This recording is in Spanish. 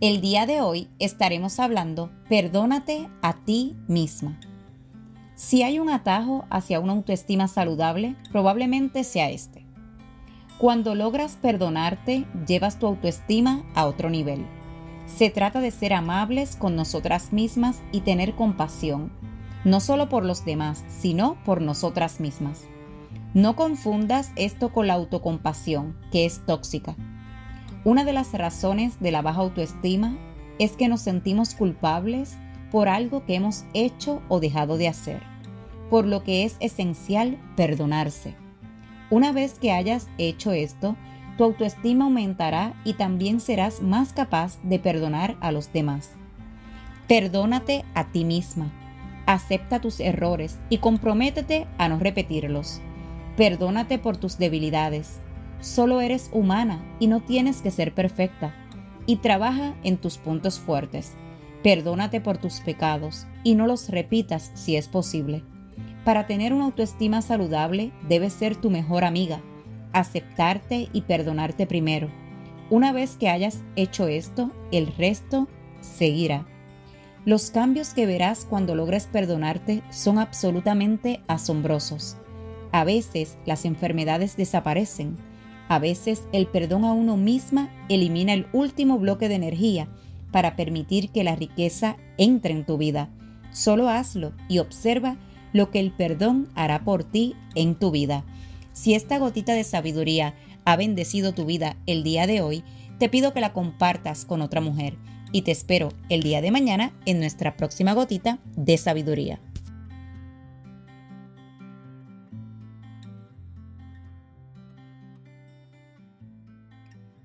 El día de hoy estaremos hablando Perdónate a ti misma. Si hay un atajo hacia una autoestima saludable, probablemente sea este. Cuando logras perdonarte, llevas tu autoestima a otro nivel. Se trata de ser amables con nosotras mismas y tener compasión, no solo por los demás, sino por nosotras mismas. No confundas esto con la autocompasión, que es tóxica. Una de las razones de la baja autoestima es que nos sentimos culpables por algo que hemos hecho o dejado de hacer, por lo que es esencial perdonarse. Una vez que hayas hecho esto, tu autoestima aumentará y también serás más capaz de perdonar a los demás. Perdónate a ti misma, acepta tus errores y comprométete a no repetirlos. Perdónate por tus debilidades, Solo eres humana y no tienes que ser perfecta. Y trabaja en tus puntos fuertes. Perdónate por tus pecados y no los repitas si es posible. Para tener una autoestima saludable debes ser tu mejor amiga, aceptarte y perdonarte primero. Una vez que hayas hecho esto, el resto seguirá. Los cambios que verás cuando logres perdonarte son absolutamente asombrosos. A veces las enfermedades desaparecen, a veces el perdón a uno misma elimina el último bloque de energía para permitir que la riqueza entre en tu vida. Solo hazlo y observa lo que el perdón hará por ti en tu vida. Si esta gotita de sabiduría ha bendecido tu vida el día de hoy, te pido que la compartas con otra mujer y te espero el día de mañana en nuestra próxima gotita de sabiduría.